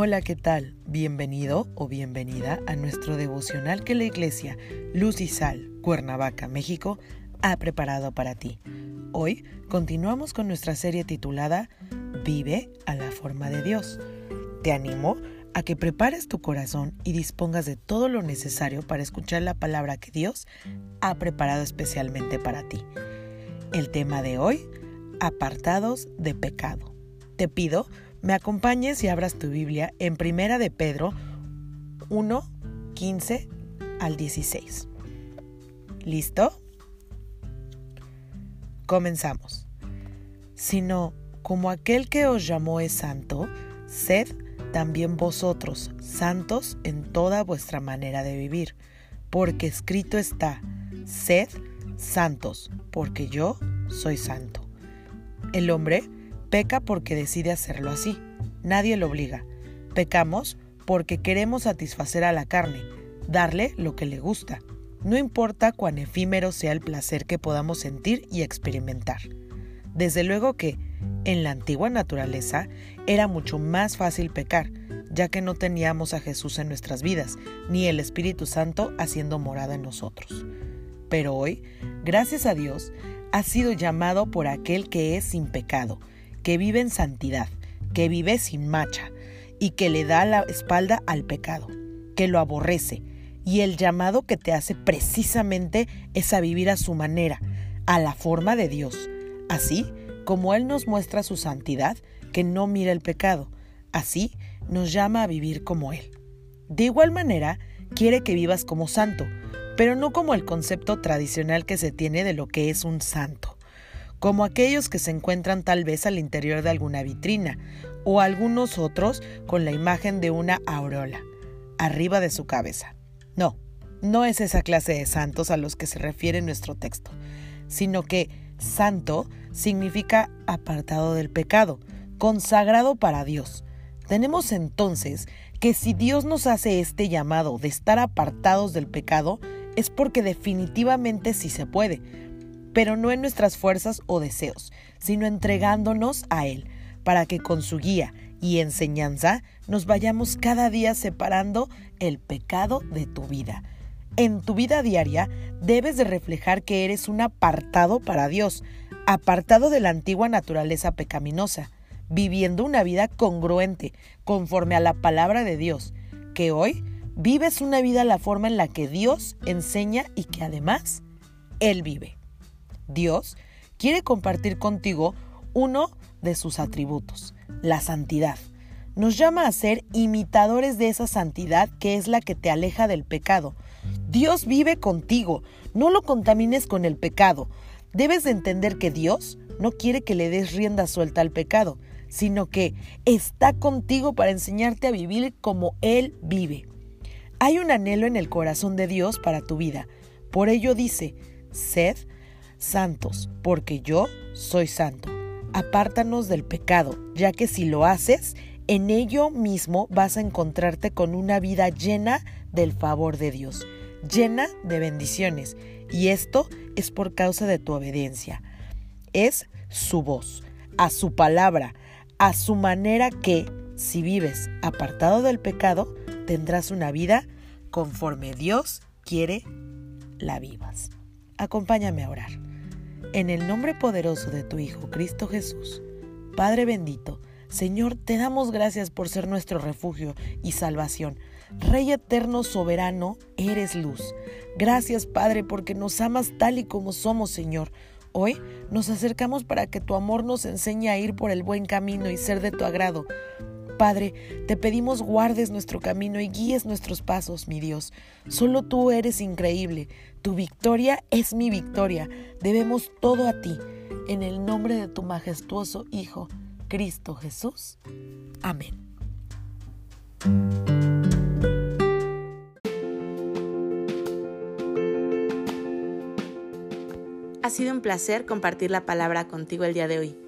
Hola, ¿qué tal? Bienvenido o bienvenida a nuestro devocional que la Iglesia Luz y Sal, Cuernavaca, México, ha preparado para ti. Hoy continuamos con nuestra serie titulada Vive a la forma de Dios. Te animo a que prepares tu corazón y dispongas de todo lo necesario para escuchar la palabra que Dios ha preparado especialmente para ti. El tema de hoy, apartados de pecado. Te pido me acompañes y abras tu Biblia en Primera de Pedro 1, 15 al 16. ¿Listo? Comenzamos. Sino, como aquel que os llamó es santo, sed también vosotros santos en toda vuestra manera de vivir, porque escrito está, sed santos, porque yo soy santo. El hombre Peca porque decide hacerlo así. Nadie lo obliga. Pecamos porque queremos satisfacer a la carne, darle lo que le gusta. No importa cuán efímero sea el placer que podamos sentir y experimentar. Desde luego que, en la antigua naturaleza, era mucho más fácil pecar, ya que no teníamos a Jesús en nuestras vidas, ni el Espíritu Santo haciendo morada en nosotros. Pero hoy, gracias a Dios, ha sido llamado por aquel que es sin pecado, que vive en santidad, que vive sin macha y que le da la espalda al pecado, que lo aborrece y el llamado que te hace precisamente es a vivir a su manera, a la forma de Dios, así como Él nos muestra su santidad, que no mira el pecado, así nos llama a vivir como Él. De igual manera, quiere que vivas como santo, pero no como el concepto tradicional que se tiene de lo que es un santo como aquellos que se encuentran tal vez al interior de alguna vitrina, o algunos otros con la imagen de una aureola, arriba de su cabeza. No, no es esa clase de santos a los que se refiere nuestro texto, sino que santo significa apartado del pecado, consagrado para Dios. Tenemos entonces que si Dios nos hace este llamado de estar apartados del pecado, es porque definitivamente sí se puede, pero no en nuestras fuerzas o deseos, sino entregándonos a Él, para que con su guía y enseñanza nos vayamos cada día separando el pecado de tu vida. En tu vida diaria debes de reflejar que eres un apartado para Dios, apartado de la antigua naturaleza pecaminosa, viviendo una vida congruente, conforme a la palabra de Dios, que hoy vives una vida la forma en la que Dios enseña y que además Él vive. Dios quiere compartir contigo uno de sus atributos, la santidad. Nos llama a ser imitadores de esa santidad que es la que te aleja del pecado. Dios vive contigo, no lo contamines con el pecado. Debes de entender que Dios no quiere que le des rienda suelta al pecado, sino que está contigo para enseñarte a vivir como Él vive. Hay un anhelo en el corazón de Dios para tu vida. Por ello dice, sed santos, porque yo soy santo. Apártanos del pecado, ya que si lo haces, en ello mismo vas a encontrarte con una vida llena del favor de Dios, llena de bendiciones, y esto es por causa de tu obediencia. Es su voz, a su palabra, a su manera que, si vives apartado del pecado, tendrás una vida conforme Dios quiere la vivas. Acompáñame a orar. En el nombre poderoso de tu Hijo, Cristo Jesús, Padre bendito, Señor, te damos gracias por ser nuestro refugio y salvación. Rey eterno, soberano, eres luz. Gracias, Padre, porque nos amas tal y como somos, Señor. Hoy nos acercamos para que tu amor nos enseñe a ir por el buen camino y ser de tu agrado. Padre, te pedimos guardes nuestro camino y guíes nuestros pasos, mi Dios. Solo tú eres increíble. Tu victoria es mi victoria. Debemos todo a ti. En el nombre de tu majestuoso Hijo, Cristo Jesús. Amén. Ha sido un placer compartir la palabra contigo el día de hoy.